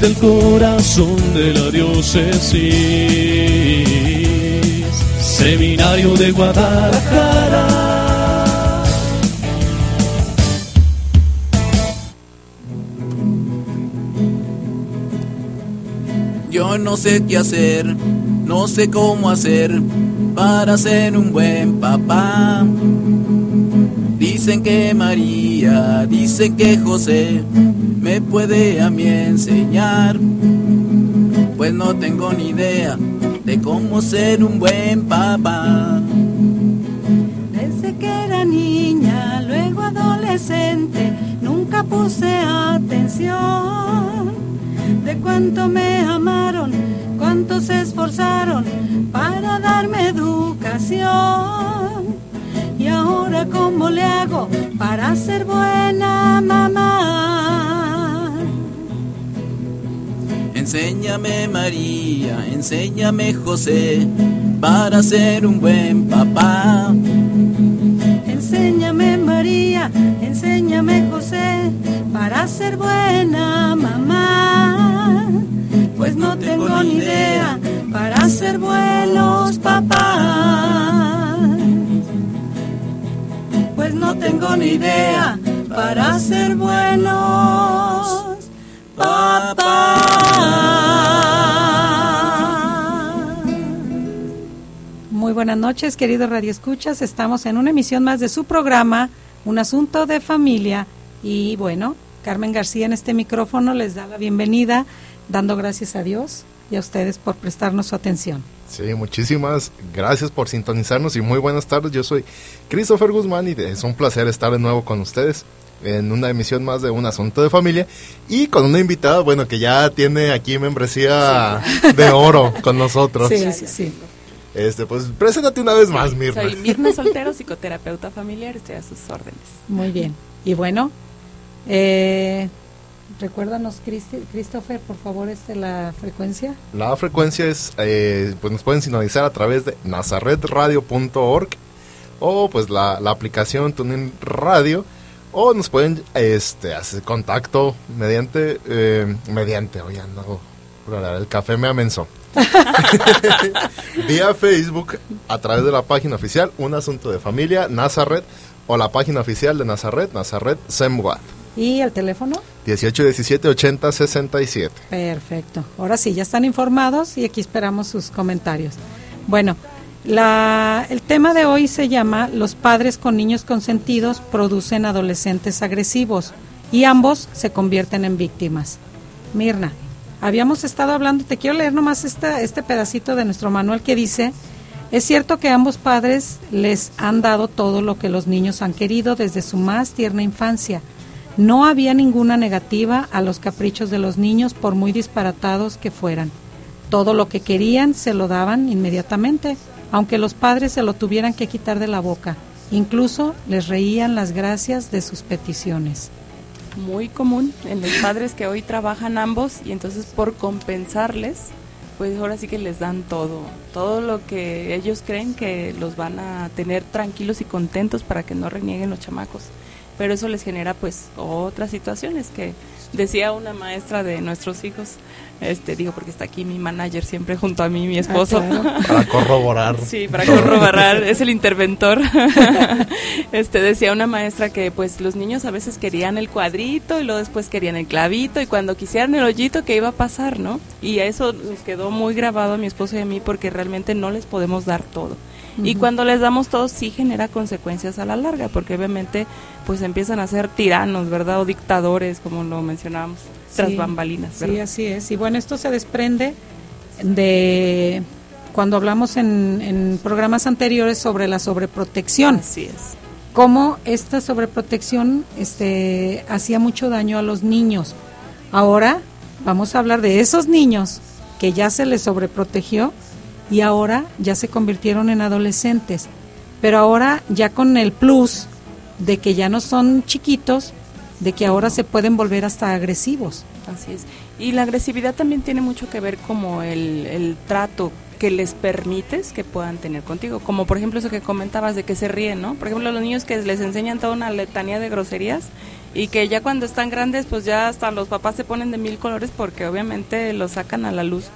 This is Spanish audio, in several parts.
desde el corazón de la diócesis, Seminario de Guadalajara. Yo no sé qué hacer, no sé cómo hacer para ser un buen papá. Dicen que María, dicen que José me puede a mí enseñar. Pues no tengo ni idea de cómo ser un buen papá. Desde que era niña, luego adolescente, nunca puse atención de cuánto me amaron, cuánto se esforzaron para darme educación. Ahora cómo le hago para ser buena mamá. Enséñame María, enséñame José, para ser un buen papá. Enséñame María, enséñame José, para ser buena mamá. Pues no tengo ni idea para ser buenos papás. Tengo ni idea para ser buenos papás. Muy buenas noches, queridos radioescuchas. Estamos en una emisión más de su programa, Un Asunto de Familia. Y bueno, Carmen García en este micrófono les da la bienvenida, dando gracias a Dios y a ustedes por prestarnos su atención. Sí, muchísimas gracias por sintonizarnos y muy buenas tardes. Yo soy Christopher Guzmán y es un placer estar de nuevo con ustedes en una emisión más de Un Asunto de Familia y con una invitada, bueno, que ya tiene aquí membresía de oro con nosotros. Sí, sí, sí. Este, pues preséntate una vez más, Mirna. Soy Mirna Soltero, psicoterapeuta familiar, estoy a sus órdenes. Muy bien. Y bueno, eh, recuérdanos, Christopher, por favor, este, la frecuencia. La frecuencia es, eh, pues nos pueden sintonizar a través de nazaretradio.org o pues la, la aplicación TuneIn Radio o nos pueden este, hacer contacto mediante, eh, mediante, oye, no, el café me amenzó. Vía Facebook a través de la página oficial Un Asunto de Familia, Nazaret, o la página oficial de Nazaret, Nazaret Semwat. ¿Y el teléfono? 18 17 80 67. Perfecto. Ahora sí, ya están informados y aquí esperamos sus comentarios. Bueno, la, el tema de hoy se llama Los padres con niños consentidos producen adolescentes agresivos y ambos se convierten en víctimas. Mirna, habíamos estado hablando, te quiero leer nomás esta, este pedacito de nuestro manual que dice, es cierto que ambos padres les han dado todo lo que los niños han querido desde su más tierna infancia. No había ninguna negativa a los caprichos de los niños por muy disparatados que fueran. Todo lo que querían se lo daban inmediatamente, aunque los padres se lo tuvieran que quitar de la boca. Incluso les reían las gracias de sus peticiones. Muy común en los padres que hoy trabajan ambos y entonces por compensarles, pues ahora sí que les dan todo, todo lo que ellos creen que los van a tener tranquilos y contentos para que no renieguen los chamacos. Pero eso les genera pues otras situaciones que decía una maestra de nuestros hijos, este digo porque está aquí mi manager siempre junto a mí, mi esposo. claro. Para corroborar. Sí, para corroborar, es el interventor. este decía una maestra que pues los niños a veces querían el cuadrito y luego después querían el clavito y cuando quisieran el hoyito que iba a pasar, ¿no? Y eso nos quedó muy grabado a mi esposo y a mí porque realmente no les podemos dar todo. Y cuando les damos todo sí genera consecuencias a la larga, porque obviamente pues empiezan a ser tiranos, ¿verdad? O dictadores, como lo mencionábamos, tras bambalinas, Sí, así es. Y bueno, esto se desprende de cuando hablamos en, en programas anteriores sobre la sobreprotección. Así es. Cómo esta sobreprotección este, hacía mucho daño a los niños. Ahora vamos a hablar de esos niños que ya se les sobreprotegió y ahora ya se convirtieron en adolescentes. Pero ahora ya con el plus de que ya no son chiquitos, de que ahora se pueden volver hasta agresivos. Así es. Y la agresividad también tiene mucho que ver como el, el trato que les permites que puedan tener contigo. Como por ejemplo eso que comentabas de que se ríen, ¿no? Por ejemplo, los niños que les enseñan toda una letanía de groserías y que ya cuando están grandes, pues ya hasta los papás se ponen de mil colores porque obviamente los sacan a la luz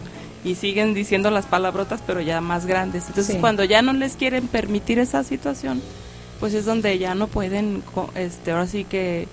y siguen diciendo las palabrotas, pero ya más grandes. Entonces, Sí. cuando ya no les quieren permitir esa situación, pues es donde ya no pueden, este, ahora sí que,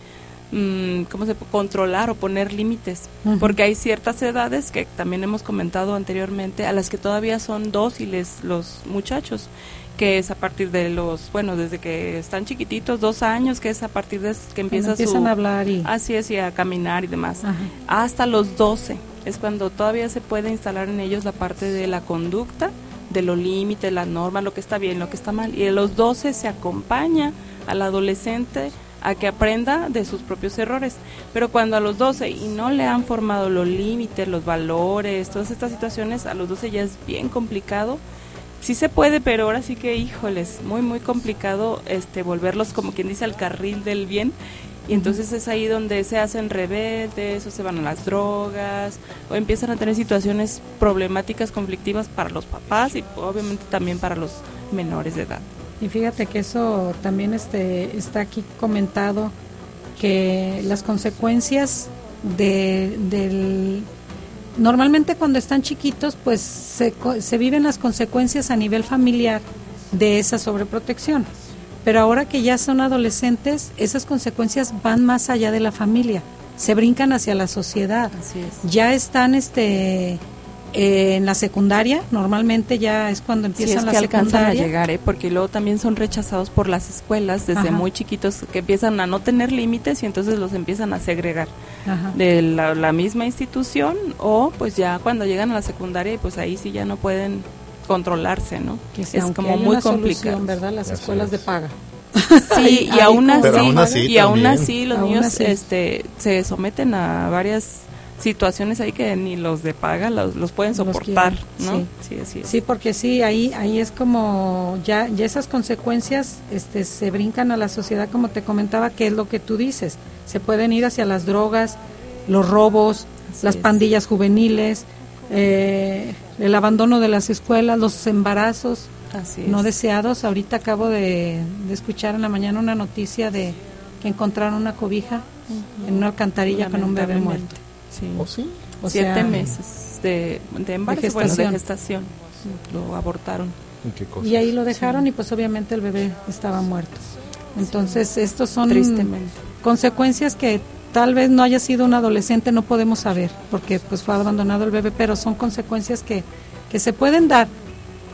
mm, ¿cómo se puede? Controlar o poner límites. Porque hay ciertas edades que también hemos comentado anteriormente, a las que todavía son dóciles los muchachos que es a partir de los, bueno, desde que están chiquititos, dos años, que es a partir de que empieza empiezan su... a hablar y... Así es, y a caminar y demás. Ajá. Hasta los 12 es cuando todavía se puede instalar en ellos la parte de la conducta, de los límites, las normas, lo que está bien, lo que está mal. Y a los 12 se acompaña al adolescente a que aprenda de sus propios errores. Pero cuando a los 12 y no le han formado los límites, los valores, todas estas situaciones, a los 12 ya es bien complicado. Sí se puede, pero ahora sí que, híjoles, muy, muy complicado este volverlos, como quien dice, al carril del bien. Y entonces es ahí donde se hacen rebeldes, o se van a las drogas, o empiezan a tener situaciones problemáticas, conflictivas para los papás y obviamente también para los menores de edad. Y fíjate que eso también este, está aquí comentado, que las consecuencias de, del... Normalmente cuando están chiquitos, pues se, se viven las consecuencias a nivel familiar de esa sobreprotección. Pero ahora que ya son adolescentes, esas consecuencias van más allá de la familia, se brincan hacia la sociedad. Así es. Ya están este, eh, en la secundaria, normalmente ya es cuando empiezan es la que alcanzan a llegar, ¿eh? porque luego también son rechazados por las escuelas desde Ajá. muy chiquitos que empiezan a no tener límites y entonces los empiezan a segregar Ajá. de la, la misma institución o pues ya cuando llegan a la secundaria pues ahí sí ya no pueden controlarse, ¿no? Que sí, es como muy una complicado. solución, ¿verdad? Las escuelas es. de paga. Sí, y aún así, Pero aún así y aún así los Aún niños así. este se someten a varias situaciones ahí que ni los de paga los, los pueden Los soportar, quieren, ¿no? Sí, así es. Sí, porque sí, ahí ahí es como ya ya esas consecuencias este se brincan a la sociedad como te comentaba, que es lo que tú dices. Se pueden ir hacia las drogas, los robos, Así las es. pandillas juveniles, eh, el abandono de las escuelas, los embarazos Así no es. deseados. Ahorita acabo de, de escuchar en la mañana una noticia de que encontraron una cobija en una alcantarilla con un bebé muerto. Sí. ¿O sí? O Siete sea, meses de, de embarazo, de bueno, de gestación. gestación. Lo abortaron. ¿Y qué cosa? Y ahí lo dejaron y pues obviamente el bebé estaba muerto. Entonces estos son Tristemente. consecuencias que tal vez no haya sido un adolescente, no podemos saber, porque pues fue abandonado el bebé, pero son consecuencias que, que se pueden dar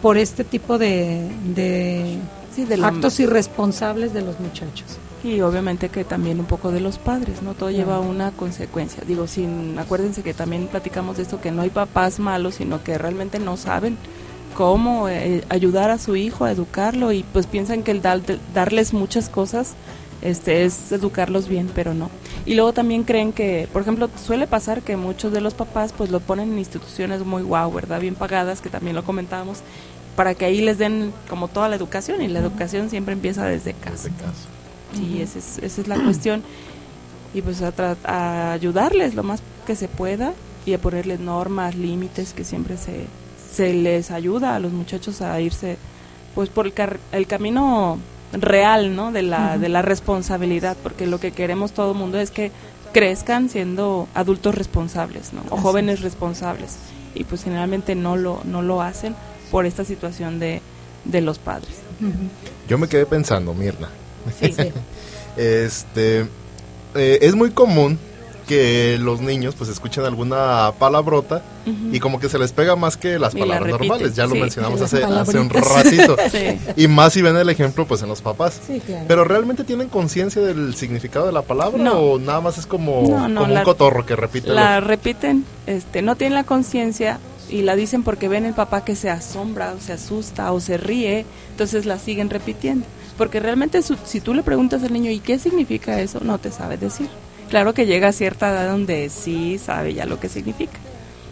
por este tipo de, de Sí, de la- actos irresponsables de los muchachos. Y obviamente que también un poco de los padres, ¿no? Todo Claro. lleva una consecuencia. Digo, sin, acuérdense que también platicamos de esto, que no hay papás malos, sino que realmente no saben cómo eh, ayudar a su hijo, a educarlo, y pues piensan que el dar- darles muchas cosas este es educarlos bien, pero no. Y luego también creen que, por ejemplo, suele pasar que muchos de los papás pues lo ponen en instituciones muy guau, ¿verdad? Bien pagadas, que también lo comentábamos, para que ahí les den como toda la educación, y la educación siempre empieza desde casa. Este caso. Sí, esa es, esa es la cuestión. Y pues a, a ayudarles lo más que se pueda y a ponerles normas, límites, que siempre se, se les ayuda a los muchachos a irse pues por el, car- el camino real, ¿no? De la, de la responsabilidad, porque lo que queremos todo el mundo es que crezcan siendo adultos responsables, ¿no? O Así jóvenes responsables. Y pues generalmente no lo, no lo hacen por esta situación de, de los padres. Yo me quedé pensando, Mirna. Sí. Este, eh, es muy común que los niños pues escuchen alguna palabrota Ujú. y como que se les pega más que las Y palabras normales. Ya lo sí. mencionamos hace, hace un ratito. Sí. Y más si ven el ejemplo pues en los papás. Sí, claro. Pero realmente tienen conciencia del significado de la palabra No. o nada más es como, No, no, como la- un cotorro que repite la repiten, este, no tienen la conciencia y la dicen porque ven el papá que se asombra o se asusta o se ríe, entonces la siguen repitiendo. Porque realmente su- si tú le preguntas al niño, ¿y qué significa eso? No te sabe decir. Claro que llega a cierta edad donde sí sabe ya lo que significa.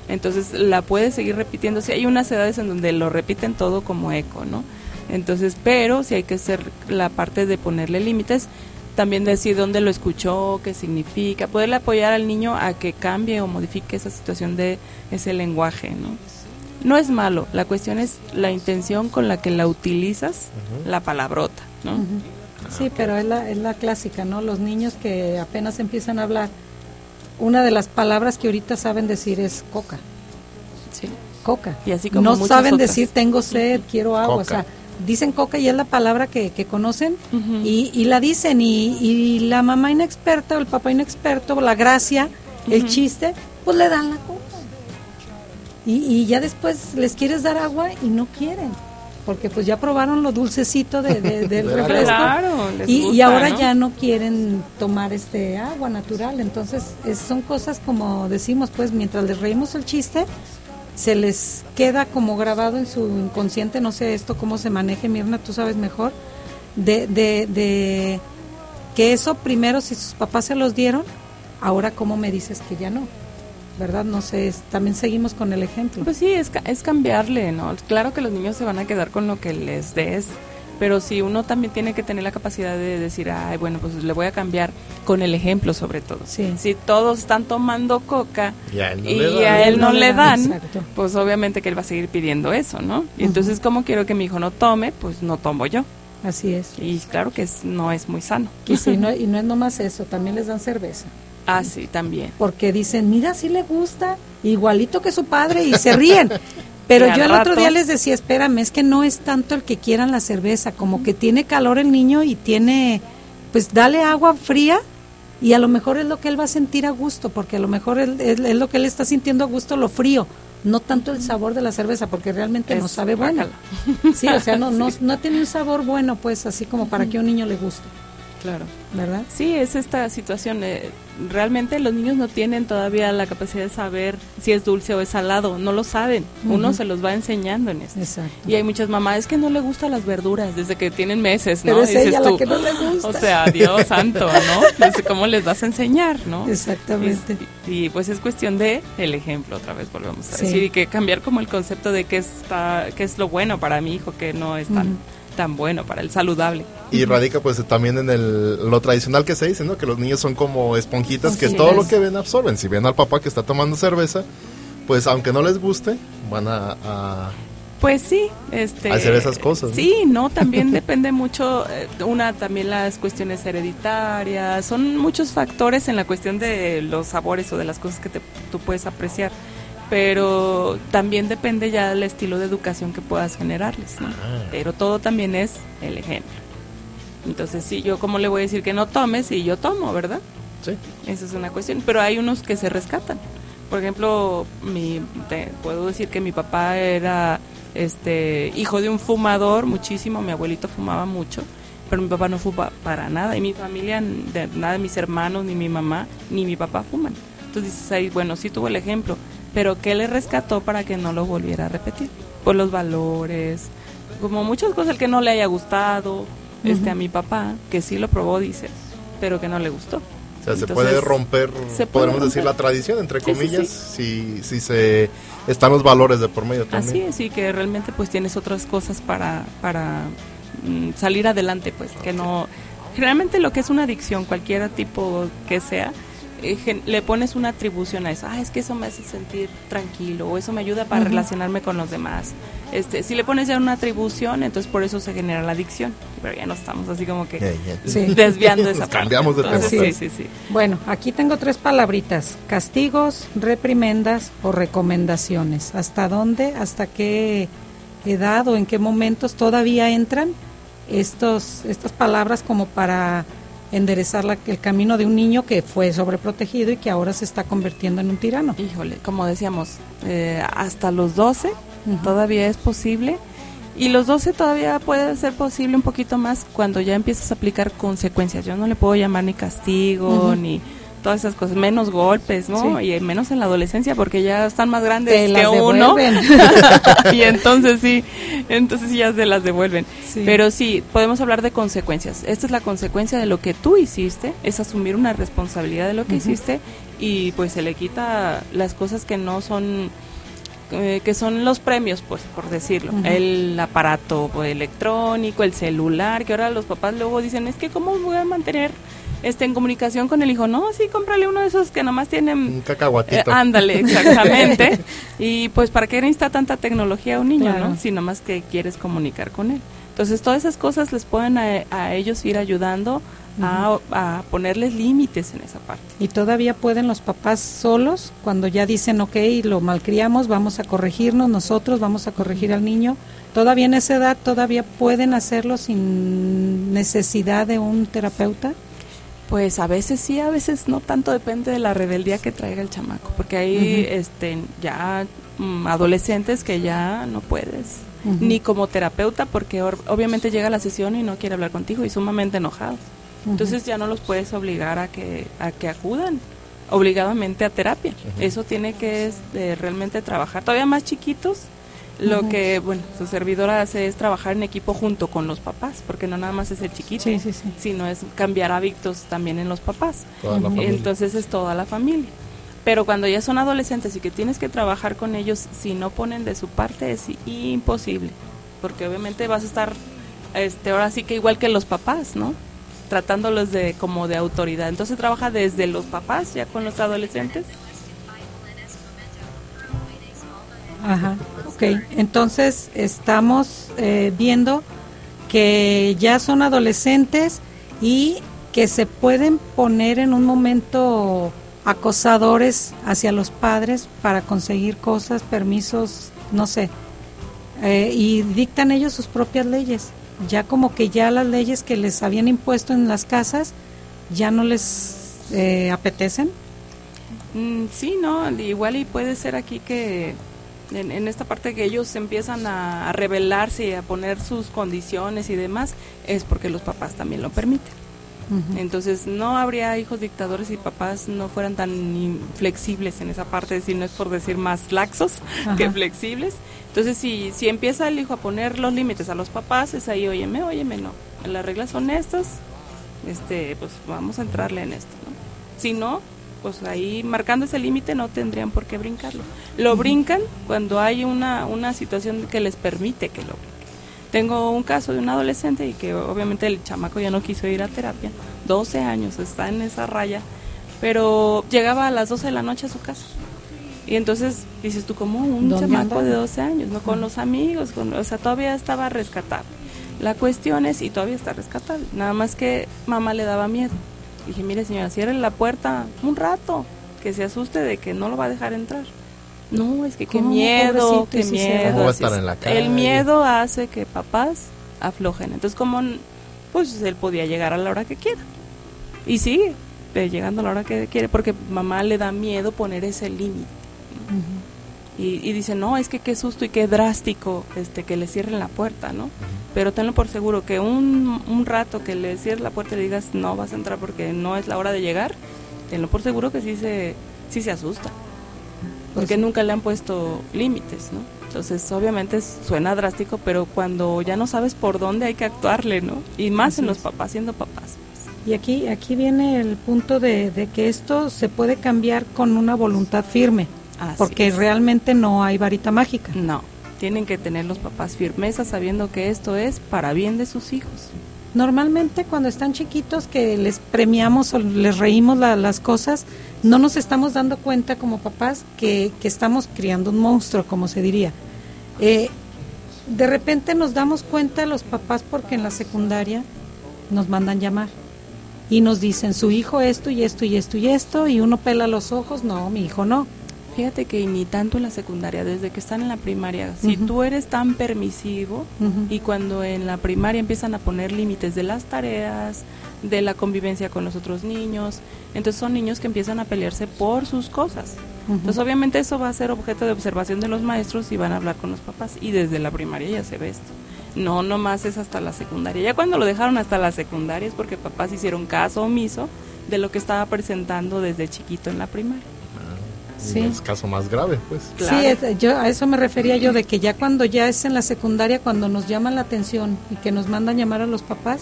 Entonces la puede seguir repitiendo. Sí, hay unas edades en donde lo repiten todo como eco, ¿no? Entonces, pero si hay que hacer la parte de ponerle límites, también decir dónde lo escuchó, qué significa, poderle apoyar al niño a que cambie o modifique esa situación de ese lenguaje, ¿no? No es malo, la cuestión es la intención con la que la utilizas, la palabrota, ¿no? Sí, pero es la, es la clásica, ¿no? Los niños que apenas empiezan a hablar, una de las palabras que ahorita saben decir es coca. Sí. Coca. Y así como no saben otras. decir tengo sed, quiero agua. O Coca. sea, dicen coca y es la palabra que, que conocen y, y la dicen. Y, y la mamá inexperta o el papá inexperto, la gracia, el chiste, pues le dan la coca. Y, y ya después les quieres dar agua y no quieren. Porque pues ya probaron lo dulcecito de, de- del refresco. Claro, Y, ahora ¿no? ya no quieren tomar este agua natural. Entonces es- son cosas como decimos, pues mientras les reímos el chiste, se les queda como grabado en su inconsciente, no sé esto cómo se maneje, Mirna, tú sabes mejor, de, de, de que eso primero si sus papás se los dieron, ahora cómo me dices que ya no, ¿verdad? No sé, es- también seguimos con el ejemplo. Pues sí, es, ca- es cambiarle, ¿no? Claro que los niños se van a quedar con lo que les des, pero si uno también tiene que tener la capacidad de decir, ay, bueno, pues le voy a cambiar con el ejemplo sobre todo. Sí. Si todos están tomando coca Y a él no le dan. a él no le dan, Exacto. pues obviamente que él va a seguir pidiendo eso, ¿no? Y entonces, como quiero que mi hijo no tome? Pues no tomo yo. Así es. Y claro que es- no es muy sano. Y, sí, no, y no es nomás eso, también les dan cerveza. Ah, sí, también. porque dicen, mira, sí le gusta, igualito que su padre, y se ríen. Pero yo el otro día les decía, espérame, es que no es tanto el que quieran la cerveza, como que tiene calor el niño y tiene, pues dale agua fría y a lo mejor es lo que él va a sentir a gusto, porque a lo mejor él- es, es lo que él está sintiendo a gusto, lo frío, no tanto el sabor de la cerveza, porque realmente no sabe guácala. Sí, o sea, no, no, no tiene un sabor bueno, pues así como para que a un niño le guste, Claro. ¿verdad? Sí, es esta situación. eh, realmente los niños no tienen todavía la capacidad de saber si es dulce o es salado. No lo saben. Uno se los va enseñando en esto. Exacto. Y hay muchas mamás es que no le gustan las verduras desde que tienen meses, ¿no? Pero es Dices ella la tú, que no le gusta. O sea, Dios santo, ¿no? ¿Cómo les vas a enseñar, no? Exactamente. Y, y, pues es cuestión de el ejemplo, otra vez volvemos a Sí. decir, y que cambiar como el concepto de qué está, qué es lo bueno para mi hijo, que no es tan, Ujú. Tan bueno para el saludable. Y radica pues también en el, lo tradicional que se dice, ¿no? Que los niños son como esponjitas que todo lo que ven absorben. Si ven al papá que está tomando cerveza, pues aunque no les guste, van a... a- Pues sí, este Hacer esas cosas, ¿no? Sí, no, también depende mucho eh, una también las cuestiones hereditarias, son muchos factores en la cuestión de los sabores o de las cosas que te- tú puedes apreciar, pero también depende ya del estilo de educación que puedas generarles, ¿no? Ah. Pero todo también es el ejemplo. Entonces, sí, yo cómo le voy a decir que no tomes y yo tomo, ¿verdad? sí. Esa es una cuestión, pero hay unos que se rescatan. Por ejemplo, mi, te- puedo decir que mi papá era este hijo de un fumador muchísimo, mi abuelito fumaba mucho, pero mi papá no fuma para nada y mi familia, de, nada de mis hermanos, ni mi mamá, ni mi papá fuman. Entonces dices ahí, bueno, sí tuvo el ejemplo, pero ¿qué le rescató para que no lo volviera a repetir? Pues los valores, como muchas cosas, el que no le haya gustado, este a mi papá, que sí lo probó, dice, pero que no le gustó. O sea, se Entonces, puede romper, se puede podemos decir, romper. la tradición, entre Sí, sí, comillas, si, si se están los valores de por medio Así también. es, y que realmente pues tienes otras cosas para, para mm, salir adelante, pues que no... Generalmente lo que es una adicción, cualquier tipo que sea, eh, le pones una atribución a eso. Ah, es que eso me hace sentir tranquilo o eso me ayuda para relacionarme con los demás. Este, si le pones ya una atribución, entonces por eso se genera la adicción. Pero ya no estamos así como que. Sí. desviando esa Nos parte. cambiamos de Entonces, tema. Sí, sí, sí. Bueno, aquí tengo tres palabritas, castigos, reprimendas o recomendaciones. ¿Hasta dónde, hasta qué edad o en qué momentos todavía entran estos, estas palabras como para enderezar la- el camino de un niño que fue sobreprotegido y que ahora se está convirtiendo en un tirano? Híjole, como decíamos, eh, hasta los 12 Ujú. todavía es posible. Y los 12 todavía puede ser posible un poquito más cuando ya empiezas a aplicar consecuencias. Yo no le puedo llamar ni castigo, ni todas esas cosas, menos golpes, ¿no? Sí. Y menos en la adolescencia porque ya están más grandes Te que uno. y entonces sí, entonces ya se las devuelven. Sí. Pero sí, podemos hablar de consecuencias. Esta es la consecuencia de lo que tú hiciste, es asumir una responsabilidad de lo que hiciste y pues se le quita las cosas que no son eh, que son los premios, pues por decirlo, el aparato pues, electrónico, el celular, que ahora los papás luego dicen, es que cómo voy a mantener este, en comunicación con el hijo, no, sí, cómprale uno de esos que nomás tienen... Un cacahuatito. Eh, ándale, exactamente. y pues, ¿para qué necesita tanta tecnología un niño, Claro. no? Si nomás que quieres comunicar con él. Entonces, todas esas cosas les pueden a, a ellos ir ayudando a, a ponerles límites en esa parte. Y todavía pueden los papás solos, cuando ya dicen, ok, lo malcriamos, vamos a corregirnos nosotros, vamos a corregir al niño. Todavía en esa edad, todavía pueden hacerlo sin necesidad de un terapeuta. Pues a veces sí, a veces no tanto depende de la rebeldía que traiga el chamaco, porque hay este ya mm, adolescentes que ya no puedes ni como terapeuta porque or- obviamente llega a la sesión y no quiere hablar contigo y sumamente enojado. Entonces ya no los puedes obligar a que a que acudan obligadamente a terapia. Eso tiene que este, realmente trabajar todavía más chiquitos. Lo que, bueno, su servidora hace es trabajar en equipo junto con los papás, porque no nada más es el chiquito, Sí, sí, sí. sino es cambiar hábitos también en los papás. Toda la familia. Entonces es toda la familia. Pero cuando ya son adolescentes y que tienes que trabajar con ellos, si no ponen de su parte es imposible, porque obviamente vas a estar, este, ahora sí que igual que los papás, ¿no? Tratándolos de como de autoridad. Entonces trabaja desde los papás ya con los adolescentes. Ajá, Entonces estamos eh, viendo que ya son adolescentes y que se pueden poner en un momento acosadores hacia los padres para conseguir cosas, permisos, no sé. Eh, y dictan ellos sus propias leyes. Ya como que ya las leyes que les habían impuesto en las casas ya no les eh, apetecen. Mm, sí, no, igual y puede ser aquí que en, en esta parte que ellos empiezan a, a rebelarse y a poner sus condiciones y demás, es porque los papás también lo permiten. Entonces no habría hijos dictadores si papás no fueran tan inflexibles en esa parte, si no es por decir más laxos que flexibles. Entonces si, si empieza el hijo a poner los límites a los papás, es ahí, óyeme, óyeme, no. Las reglas son estas, este, pues vamos a entrarle en esto, ¿no? Si no, pues ahí marcando ese límite no tendrían por qué brincarlo. Lo brincan cuando hay una, una situación que les permite que lo brinquen. Tengo un caso de un adolescente y que obviamente el chamaco ya no quiso ir a terapia, 12 años, está en esa raya, pero llegaba a las 12 de la noche a su casa. Y entonces dices tú, como un ¿Dónde chamaco de 12 años, no con los amigos, con, o sea, todavía estaba rescatable. La cuestión es, y todavía está rescatable, nada más que mamá le daba miedo. Dije, mire señora, cierre la puerta un rato, que se asuste de que no lo va a dejar entrar. No, es que qué ¿Cómo, miedo, qué sí miedo. va. ¿Cómo va a así estar es. en la calle? El miedo hace que papás aflojen. Entonces, como pues él podía llegar a la hora que quiera. Y sigue eh, llegando a la hora que quiere porque mamá le da miedo poner ese límite. Y, y dice, no, es que qué susto y qué drástico este que le cierren la puerta, ¿no? Pero tenlo por seguro que un, un rato que le cierres la puerta y le digas, no vas a entrar porque no es la hora de llegar, tenlo por seguro que sí se, sí se asusta. Porque Pues- nunca le han puesto límites, ¿no? Entonces, obviamente suena drástico, pero cuando ya no sabes por dónde hay que actuarle, ¿no? Y más en los papás, siendo papás. Y aquí, aquí viene el punto de, de que esto se puede cambiar con una voluntad firme, Así porque es. realmente no hay varita mágica. No, tienen que tener los papás firmeza sabiendo que esto es para bien de sus hijos. Normalmente cuando están chiquitos que les premiamos o les reímos la- las cosas, no nos estamos dando cuenta como papás que, que estamos criando un monstruo, como se diría. Eh, de repente nos damos cuenta los papás porque en la secundaria nos mandan llamar y nos dicen su hijo esto y esto y esto y esto y uno pela los ojos, no, mi hijo no. Fíjate que ni tanto en la secundaria, desde que están en la primaria, si tú eres tan permisivo y cuando en la primaria empiezan a poner límites de las tareas, de la convivencia con los otros niños, entonces son niños que empiezan a pelearse por sus cosas. Entonces obviamente eso va a ser objeto de observación de los maestros y van a hablar con los papás y desde la primaria ya se ve esto. No, nomás es hasta la secundaria. Ya cuando lo dejaron hasta la secundaria es porque papás hicieron caso omiso de lo que estaba presentando desde chiquito en la primaria. Sí. Es caso más grave, pues. Claro. Sí, es- yo a eso me refería yo de que ya cuando ya es en la secundaria cuando nos llaman la atención y que nos mandan llamar a los papás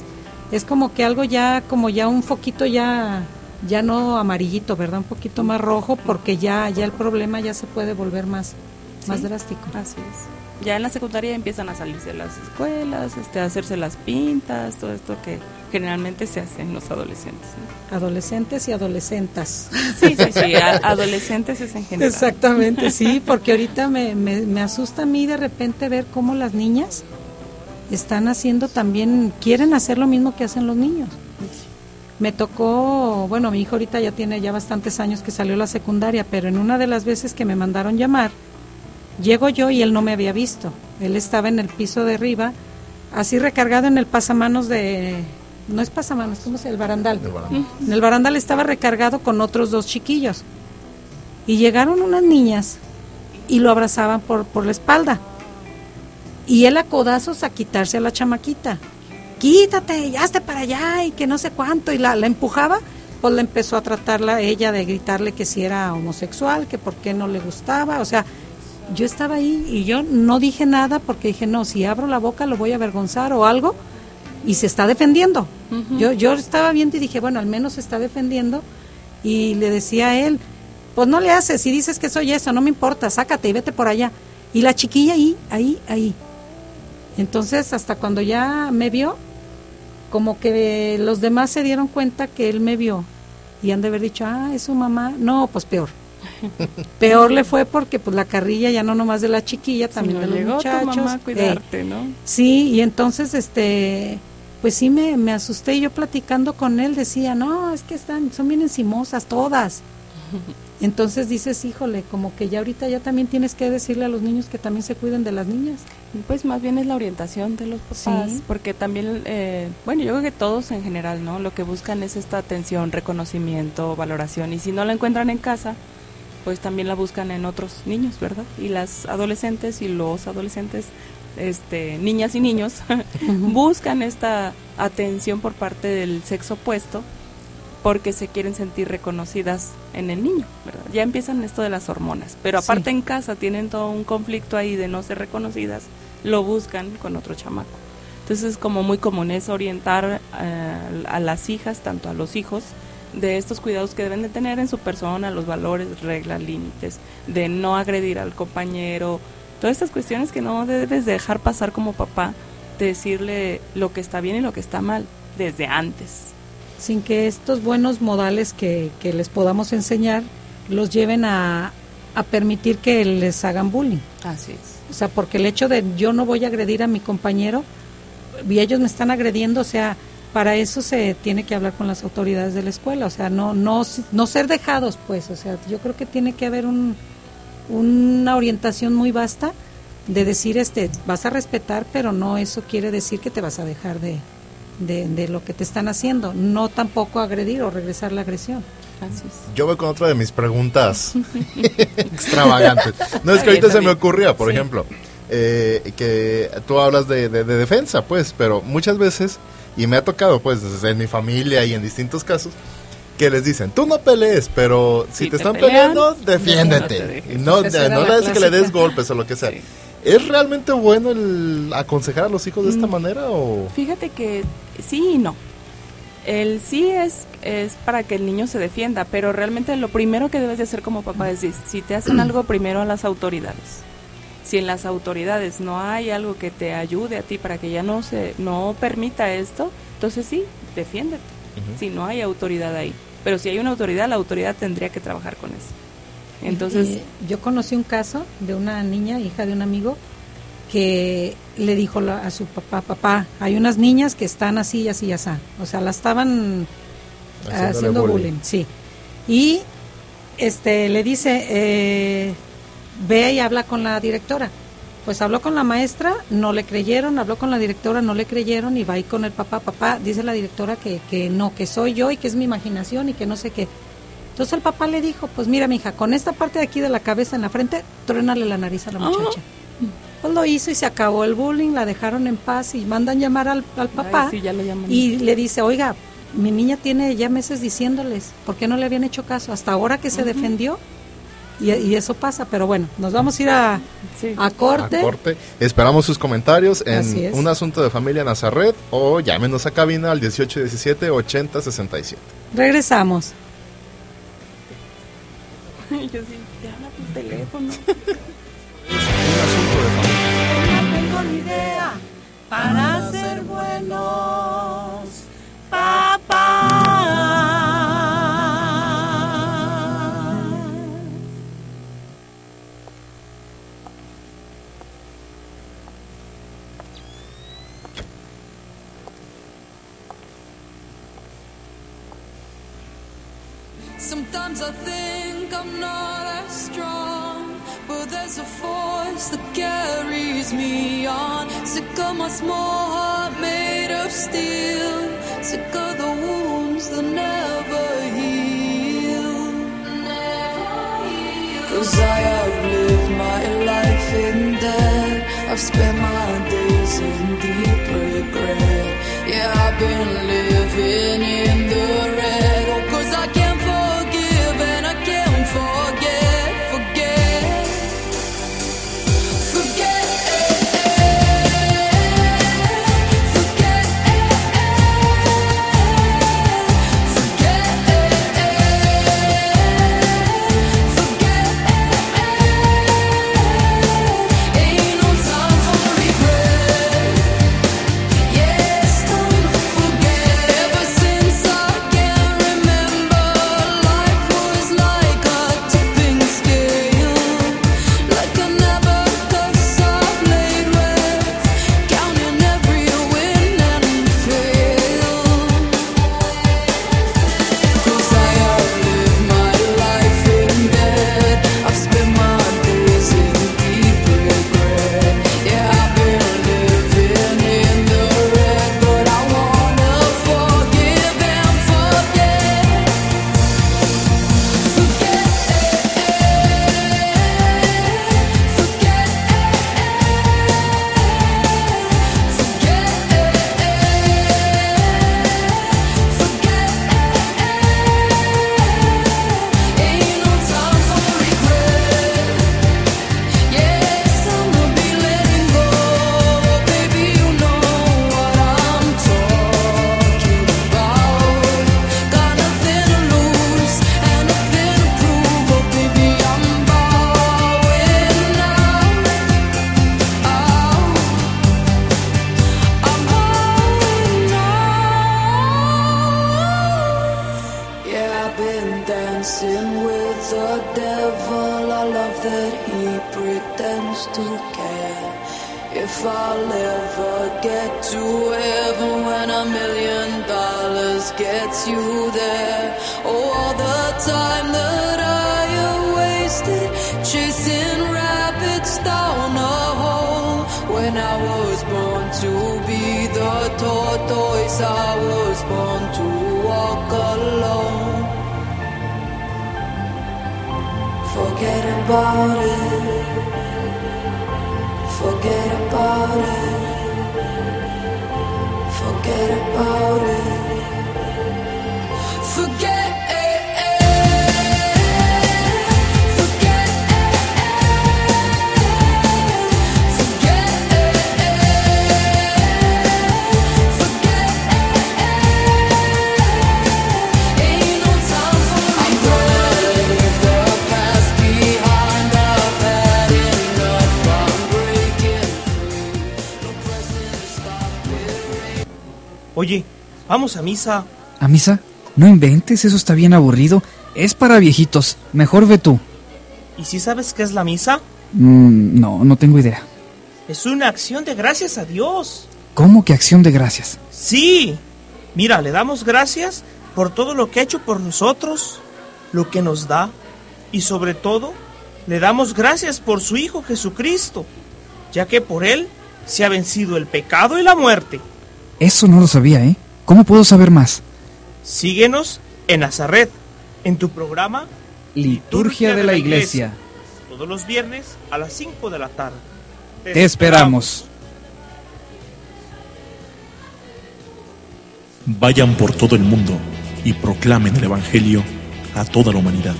es como que algo ya como ya un foquito ya ya no amarillito, ¿verdad? Un poquito más rojo porque ya ya el problema ya se puede volver más más drástico. Así es. Ya en la secundaria empiezan a salirse las escuelas, este, a hacerse las pintas, todo esto que generalmente se hace en los adolescentes. Adolescentes y adolescentas. Sí, sí, sí, adolescentes es en general. Exactamente, sí, porque ahorita me, me, me asusta a mí de repente ver cómo las niñas están haciendo también, quieren hacer lo mismo que hacen los niños. Me tocó, bueno, mi hijo ahorita ya tiene ya bastantes años que salió la secundaria, pero en una de las veces que me mandaron llamar, llego yo y él no me había visto. Él estaba en el piso de arriba, así recargado en el pasamanos de, no es pasamanos, ¿cómo se El barandal. El barandal. En el barandal estaba recargado con otros dos chiquillos. Y llegaron unas niñas y lo abrazaban por, por la espalda. Y él a codazos a quitarse a la chamaquita. Quítate, ya esté para allá y que no sé cuánto. Y la, la empujaba, pues le empezó a tratarla ella de gritarle que si era homosexual, que por qué no le gustaba. O sea, yo estaba ahí y yo no dije nada porque dije, no, si abro la boca lo voy a avergonzar o algo. Y se está defendiendo. yo, yo estaba viendo y dije, bueno, al menos se está defendiendo. Y le decía a él, pues no le haces, si dices que soy eso, no me importa, sácate y vete por allá. Y la chiquilla ahí, ahí, ahí. Entonces, hasta cuando ya me vio, como que los demás se dieron cuenta que él me vio y han de haber dicho, ah, es su mamá. No, pues peor. peor le fue porque pues la carrilla ya no nomás de la chiquilla, también de los muchachos. mamá a cuidarte, ¿no? Sí, y entonces este pues sí me, me asusté yo platicando con él decía, no, es que están, son bien encimosas todas. Entonces dices, híjole, como que ya ahorita ya también tienes que decirle a los niños que también se cuiden de las niñas. Pues más bien es la orientación de los papás, porque también, eh, bueno, yo creo que todos en general, ¿no? Lo que buscan es esta atención, reconocimiento, valoración, y si no la encuentran en casa, pues también la buscan en otros niños, ¿verdad? Y las adolescentes y los adolescentes, este, niñas y niños, buscan esta atención por parte del sexo opuesto porque se quieren sentir reconocidas en el niño, ¿verdad? Ya empiezan esto de las hormonas, pero aparte en casa tienen todo un conflicto ahí de no ser reconocidas, lo buscan con otro chamaco. Entonces es como muy común es orientar eh, a las hijas, tanto a los hijos, de estos cuidados que deben de tener en su persona, los valores, reglas, límites, de no agredir al compañero, todas estas cuestiones que no debes dejar pasar como papá, de decirle lo que está bien y lo que está mal desde antes sin que estos buenos modales que, les podamos enseñar los lleven a, a, permitir que les hagan bullying. Así es. O sea, porque el hecho de yo no voy a agredir a mi compañero y ellos me están agrediendo, o sea, para eso se tiene que hablar con las autoridades de la escuela, o sea, no no no ser dejados, pues, o sea, yo creo que tiene que haber un, una orientación muy vasta de decir, este, vas a respetar, pero no eso quiere decir que te vas a dejar de, de, lo que te están haciendo, no tampoco agredir o regresar la agresión. Yo voy con otra de mis preguntas extravagantes. No es que ahorita se me ocurría, por ejemplo, eh, que tú hablas de, defensa, pues, pero muchas veces, y me ha tocado, pues, en mi familia y en distintos casos, que les dicen, tú no pelees, pero si, te, están peleando, defiéndete. No, no, le que le des golpes o lo que sea. ¿Es realmente bueno el aconsejar a los hijos de esta mm. manera o...? Fíjate que sí y no. El sí es, es para que el niño se defienda, pero realmente lo primero que debes de hacer como papá es decir, si te hacen algo primero a las autoridades. Si en las autoridades no hay algo que te ayude a ti para que ya no se no permita esto, entonces sí, defiéndete. Si no hay autoridad ahí. Pero si hay una autoridad, la autoridad tendría que trabajar con eso. Entonces, yo conocí un caso de una niña, hija de un amigo, que le dijo a su papá, papá, hay unas niñas que están así, así, y así. O sea, la estaban haciendo bullying. sí. Y este le dice, eh, ve y habla con la directora. Pues habló con la maestra, no le creyeron, habló con la directora, no le creyeron y va ahí con el papá. Papá, dice la directora que, que no, que soy yo y que es mi imaginación y que no sé qué. Entonces el papá le dijo, pues mira, mija, con esta parte de aquí de la cabeza en la frente, truénale la nariz a la muchacha. Oh. Pues lo hizo y se acabó el bullying, la dejaron en paz y mandan llamar al, papá y le dice, oiga, mi niña tiene ya meses diciéndoles, ¿por qué no le habían hecho caso? Hasta ahora que se defendió y, y, eso pasa, pero bueno, nos vamos a ir a, corte. Esperamos sus comentarios en un asunto de familia Nazaret o llámenos a cabina al 1817 80 67. Regresamos. Yo sí, te habla tu teléfono. un asunto de familia. No tengo ni idea. Para vamos a misa. ¿A misa? No inventes, eso está bien aburrido. Es para viejitos. Mejor ve tú. ¿Y si sabes qué es la misa? Mm, no, no tengo idea. Es una acción de gracias a Dios. ¿Cómo que acción de gracias? Sí. Mira, le damos gracias por todo lo que ha hecho por nosotros, lo que nos da, y sobre todo, le damos gracias por su Hijo Jesucristo, ya que por Él se ha vencido el pecado y la muerte. Eso no lo sabía, ¿eh? ¿Cómo puedo saber más? Síguenos en Nazaret, en tu programa Liturgia de la Iglesia. todos los viernes a las 5 de la tarde. Te esperamos. Vayan por todo el mundo y proclamen el Evangelio a toda la humanidad.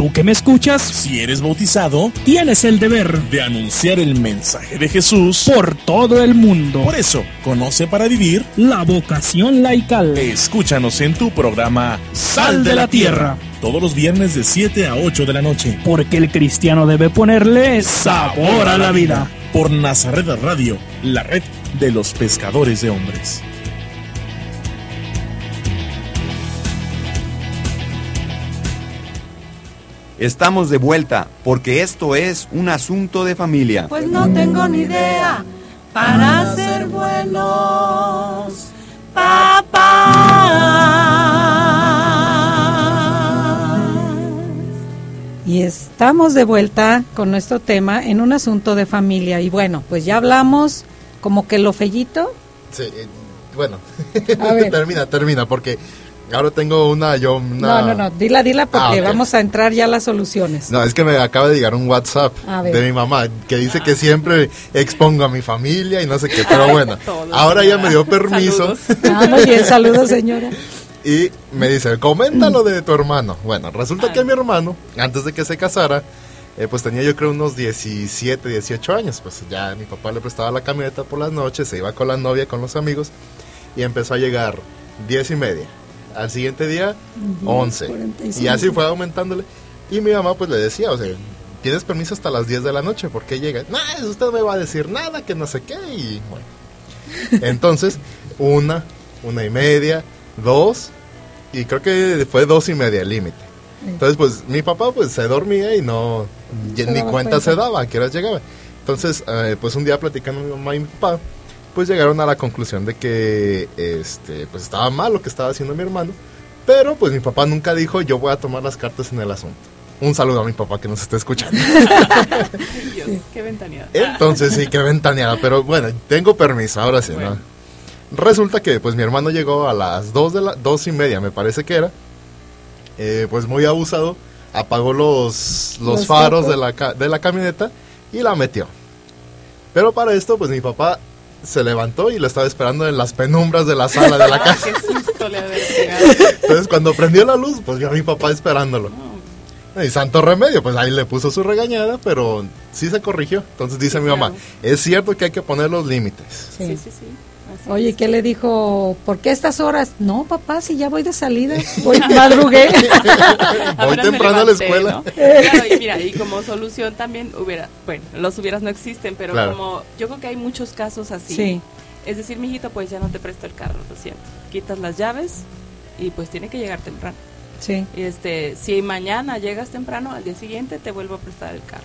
Tú que me escuchas, Si eres bautizado, tienes el deber de anunciar el mensaje de Jesús. por todo el mundo. Por eso, conoce para vivir. La vocación laical. Escúchanos en tu programa Sal de la Tierra. Todos los viernes de 7 a 8 de la noche. Porque el cristiano debe ponerle sabor a la vida. Por Nazaret Radio, la red de los pescadores de hombres. Estamos de vuelta porque esto es un asunto de familia. Pues no tengo ni idea para ser buenos, papá. Y estamos de vuelta con nuestro tema en un asunto de familia. Y bueno, pues ya hablamos como que lo fellito. Sí, eh, bueno, termina, termina, porque ahora tengo una, yo, una... No, no, no, dila, dila porque Ah, vamos a entrar ya a las soluciones. No, es que me acaba de llegar un WhatsApp de mi mamá que dice que siempre expongo a mi familia y no sé qué, pero bueno, ahora ya me dio permiso Saludos. Ah, muy bien, saludos señora. y me dice, coméntalo de tu hermano. Bueno, resulta que mi hermano, antes de que se casara, eh, pues tenía yo creo unos 17, 18 años, pues ya mi papá le prestaba la camioneta por las noches, se iba con la novia, con los amigos y empezó a llegar 10 y media. Al siguiente día, 11. 45. Y así fue aumentándole. Y mi mamá pues le decía, o sea, tienes permiso hasta las 10 de la noche, ¿por qué llega? No, usted no me va a decir nada, que no sé qué, y bueno. Entonces, una, una y media, dos, y creo que fue dos y media el límite. Entonces, pues mi papá pues se dormía y no, Se ni cuenta cuenta. se daba a qué llegaba. Entonces, eh, pues un día platicando mi mamá y mi papá, pues llegaron a la conclusión de que este, pues estaba mal lo que estaba haciendo mi hermano, pero pues mi papá nunca dijo yo voy a tomar las cartas en el asunto. Un saludo a mi papá que nos está escuchando. Dios, qué ventaneada. Entonces sí, qué ventaneada, pero bueno, tengo permiso, ahora sí, Bueno. ¿no? Resulta que pues mi hermano llegó a las dos de la dos y media, me parece que era, eh, pues muy abusado, apagó los, los, Los faros de la, de la camioneta y la metió. Pero para esto, pues mi papá se levantó y lo estaba esperando en las penumbras de la sala de la Ah, casa. qué susto le. Entonces cuando prendió la luz, pues vio a mi papá esperándolo. Y santo remedio, pues ahí le puso su regañada, pero sí se corrigió. Entonces dice mi mamá, claro. es cierto que hay que poner los límites. Sí, Sí. sí, sí. Así Oye, es. ¿qué le dijo? ¿Por qué estas horas? No, papá, si ya voy de salida. Voy madrugué. Voy temprano a la escuela. ¿no? Claro, y mira, y como solución también hubiera, bueno, los hubieras no existen, pero Claro. como yo creo que hay muchos casos así. Sí. Es decir, mijito, pues ya no te presto el carro, lo siento. Quitas las llaves y pues tiene que llegar temprano. Sí. Y este, si mañana llegas temprano, al día siguiente te vuelvo a prestar el carro.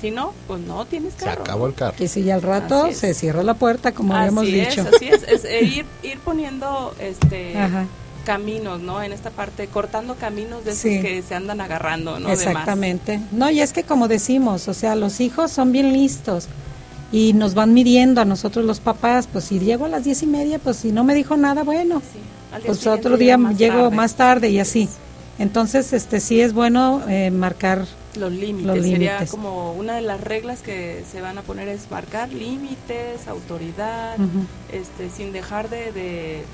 Si no, pues no tienes Se carro. acabó el carro. Que si ya al rato Así es. se cierra la puerta, como habíamos así dicho. Es, así es, es eh, ir, ir poniendo este Ajá. caminos, ¿no? En esta parte, cortando caminos de esos Sí. que se andan agarrando, ¿no? De más. Exactamente. No, y es que como decimos, o sea, los hijos son bien listos y nos van midiendo a nosotros los papás, pues si llego a las diez y media, pues si no me dijo nada, bueno, Sí, al día pues otro día más llego tarde. más tarde y así. Entonces, este sí es bueno eh, marcar Los límites, Los sería límites. como una de las reglas que se van a poner es marcar límites, autoridad, este, sin dejar de, de-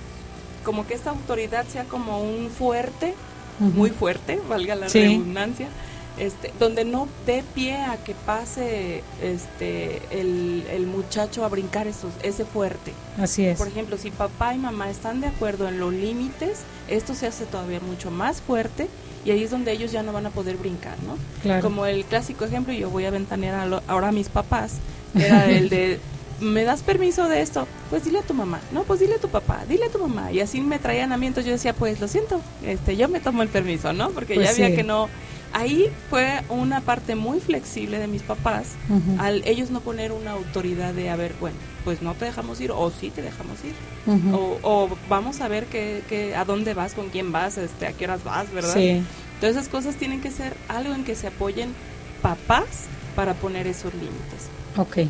como que esta autoridad sea como un fuerte, muy fuerte, valga la Sí. redundancia, este, donde no dé pie a que pase este el, el muchacho a brincar esos, ese fuerte. Así es. Por ejemplo, si papá y mamá están de acuerdo en los límites, esto se hace todavía mucho más fuerte y ahí es donde ellos ya no van a poder brincar, ¿no? Claro. Como el clásico ejemplo, yo voy a ventanear a lo- ahora a mis papás, era el de, ¿me das permiso de esto? Pues dile a tu mamá, no, pues dile a tu papá, dile a tu mamá. Y así me traían a mí, entonces yo decía, pues lo siento, este, yo me tomo el permiso, ¿no? Porque Pues ya había sí. que no... Ahí fue una parte muy flexible de mis papás, al ellos no poner una autoridad de, a ver, bueno, pues no te dejamos ir, o sí te dejamos ir. O, o vamos a ver qué, qué- a dónde vas, con quién vas, este, a qué horas vas, ¿verdad? Sí. Todas esas cosas tienen que ser algo en que se apoyen papás para poner esos límites. Ok.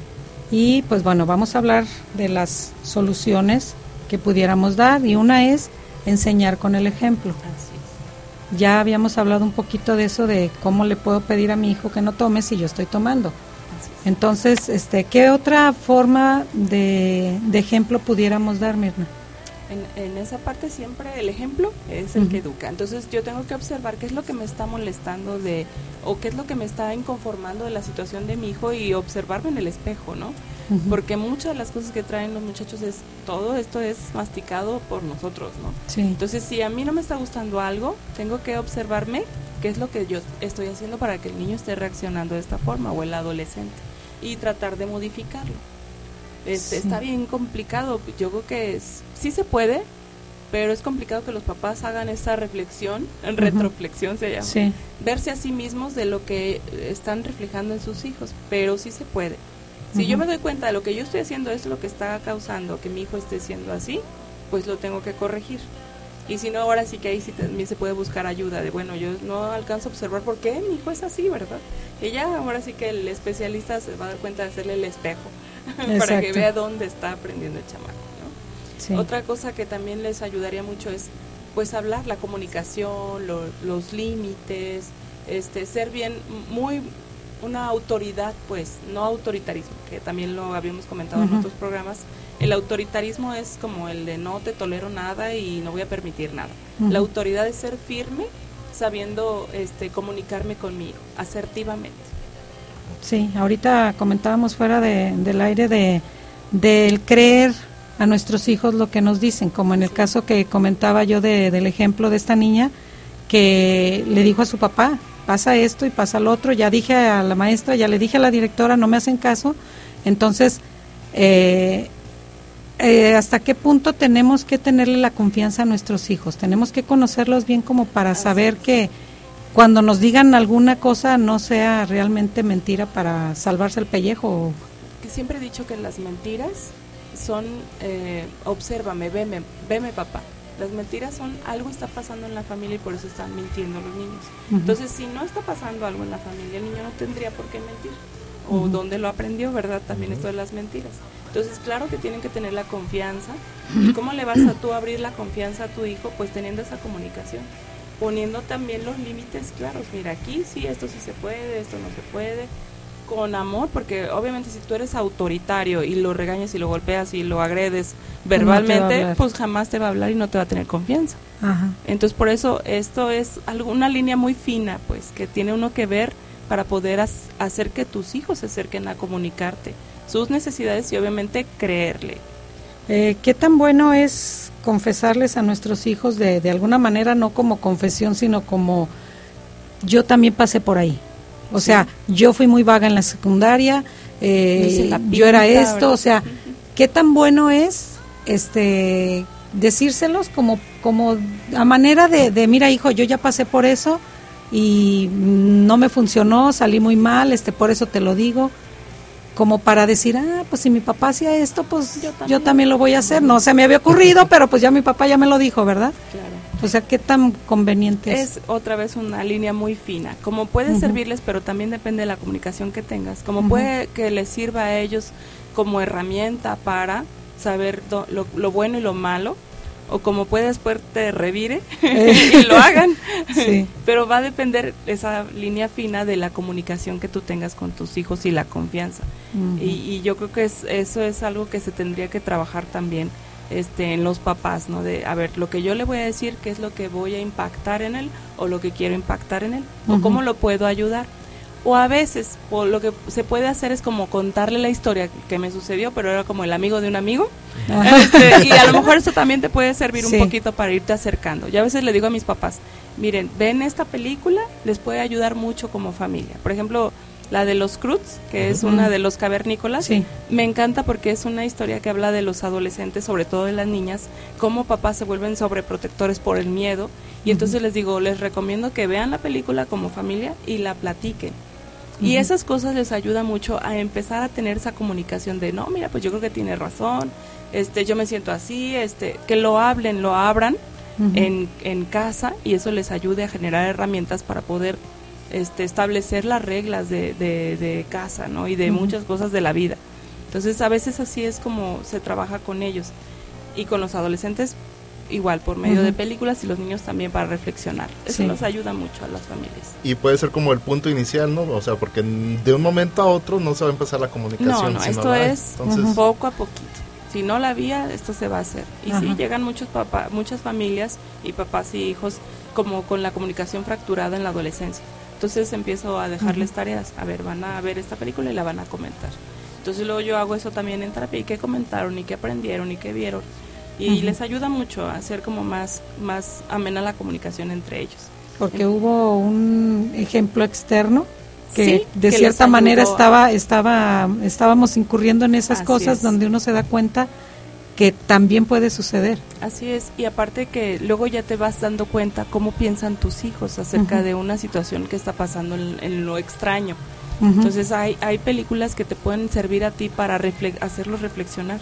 Y pues bueno, vamos a hablar de las soluciones que pudiéramos dar y una es enseñar con el ejemplo. Así Ya habíamos hablado un poquito de eso de cómo le puedo pedir a mi hijo que no tome si yo estoy tomando. Entonces, este, ¿qué otra forma de, de ejemplo pudiéramos dar, Mirna? En, en esa parte siempre el ejemplo es el que educa. Entonces yo tengo que observar qué es lo que me está molestando de, o qué es lo que me está inconformando de la situación de mi hijo y observarme en el espejo, ¿no? Porque muchas de las cosas que traen los muchachos es, todo esto es masticado por nosotros, ¿no? Sí. Entonces, si a mí no me está gustando algo, tengo que observarme qué es lo que yo estoy haciendo para que el niño esté reaccionando de esta forma o el adolescente y tratar de modificarlo. Sí. Está bien complicado, yo creo que es- sí se puede, pero es complicado que los papás hagan esta reflexión, retroflexión se llama, Sí. verse a sí mismos de lo que están reflejando en sus hijos, pero sí se puede. Si yo me doy cuenta de lo que yo estoy haciendo es lo que está causando que mi hijo esté siendo así, pues lo tengo que corregir. Y si no, ahora sí que ahí sí también se puede buscar ayuda de, bueno, yo no alcanzo a observar por qué mi hijo es así, ¿verdad? Y ya ahora sí que el especialista se va a dar cuenta de hacerle el espejo para que vea dónde está aprendiendo el chamaco, ¿no? Sí. Otra cosa que también les ayudaría mucho es pues hablar la comunicación, lo- los límites, este ser bien muy una autoridad, pues, no autoritarismo, que también lo habíamos comentado en otros programas. El autoritarismo es como el de no te tolero nada y no voy a permitir nada. La autoridad es ser firme, sabiendo este comunicarme conmigo, asertivamente. Sí, ahorita comentábamos fuera de- del aire de del creer a nuestros hijos lo que nos dicen, como en el caso que comentaba yo de- del ejemplo de esta niña que le dijo a su papá, pasa esto y pasa lo otro, ya dije a la maestra, ya le dije a la directora, no me hacen caso, entonces, eh, eh, ¿hasta qué punto tenemos que tenerle la confianza a nuestros hijos? Tenemos que conocerlos bien como para saber que cuando nos digan alguna cosa no sea realmente mentira para salvarse el pellejo. que siempre he dicho que las mentiras son, eh, obsérvame, veme, veme papá. Las mentiras son algo está pasando en la familia y por eso están mintiendo los niños. Entonces, si no está pasando algo en la familia, el niño no tendría por qué mentir. O Ujú. dónde lo aprendió, ¿verdad? También esto de las mentiras. Entonces, claro que tienen que tener la confianza. ¿Y cómo le vas a tú abrir la confianza a tu hijo? Pues teniendo esa comunicación. Poniendo también los límites claros. Mira, aquí sí, esto sí se puede, esto no se puede con amor, porque obviamente si tú eres autoritario y lo regañas y lo golpeas y lo agredes verbalmente, pues jamás te va a hablar y no te va a tener confianza. Ajá. Entonces por eso esto es algo- una línea muy fina, pues, que tiene uno que ver para poder hacer que tus hijos se acerquen a comunicarte sus necesidades y obviamente creerle. Eh, ¿Qué tan bueno es confesarles a nuestros hijos de, de alguna manera, no como confesión, sino como yo también pasé por ahí? O Sí. sea, yo fui muy vaga en la secundaria, eh, yo era esto, ¿verdad? o sea, ¿qué tan bueno es este decírselos como, como a manera de, de, mira hijo, yo ya pasé por eso y no me funcionó, salí muy mal, este por eso te lo digo como para decir, ah, pues si mi papá hacía esto, pues yo también, lo voy a hacer. No se me había ocurrido, pero pues ya mi papá ya me lo dijo, ¿verdad? Claro. O sea, ¿qué tan conveniente es? Es otra vez una línea muy fina. Como puede servirles, pero también depende de la comunicación que tengas. Como puede que les sirva a ellos como herramienta para saber do- lo, lo bueno y lo malo, o como puede después te revire Eh. y lo hagan. Sí. Pero va a depender esa línea fina de la comunicación que tú tengas con tus hijos y la confianza. Y, y yo creo que es, eso es algo que se tendría que trabajar también este, en los papás, ¿no? De, a ver, lo que yo le voy a decir, qué es lo que voy a impactar en él o lo que quiero impactar en él o cómo lo puedo ayudar. O a veces, o lo que se puede hacer es como contarle la historia que me sucedió, pero era como el amigo de un amigo. Este, y a lo mejor eso también te puede servir Sí. un poquito para irte acercando. Yo a veces le digo a mis papás, miren, ven esta película, les puede ayudar mucho como familia. Por ejemplo, la de los Cruz, que es una de los cavernícolas, Sí. me encanta porque es una historia que habla de los adolescentes, sobre todo de las niñas, cómo papás se vuelven sobreprotectores por el miedo. Y entonces les digo, les recomiendo que vean la película como familia y la platiquen. Y esas cosas les ayuda mucho a empezar a tener esa comunicación de, no, mira, pues yo creo que tiene razón, este, yo me siento así, este, que lo hablen, lo abran en, en casa y eso les ayude a generar herramientas para poder este, establecer las reglas de, de, de casa, ¿no? Y de muchas cosas de la vida. Entonces, a veces así es como se trabaja con ellos. Y con los adolescentes, igual, por medio Ujú. de películas y los niños también para reflexionar. Eso Sí. nos ayuda mucho a las familias. Y puede ser como el punto inicial, ¿no? O sea, porque de un momento a otro no se va a empezar la comunicación. No, no, si esto la es Entonces, poco a poquito. Si no la había, esto se va a hacer. Y sí, Ajá. llegan muchos papá, muchas familias y papás y hijos como con la comunicación fracturada en la adolescencia. Entonces empiezo a dejarles tareas. A ver, van a ver esta película y la van a comentar. Entonces luego yo hago eso también en terapia. ¿Y qué comentaron? ¿Y qué aprendieron? ¿Y qué vieron? Y les ayuda mucho a hacer como más, más amena la comunicación entre ellos. Porque hubo un ejemplo externo que Sí, de que cierta manera ayudó a- estaba estábamos incurriendo en esas cosas es. donde uno se da cuenta que también puede suceder. Así es, y aparte que luego ya te vas dando cuenta cómo piensan tus hijos acerca de una situación que está pasando en, en lo extraño. Entonces hay, hay películas que te pueden servir a ti para refle- hacerlos reflexionar,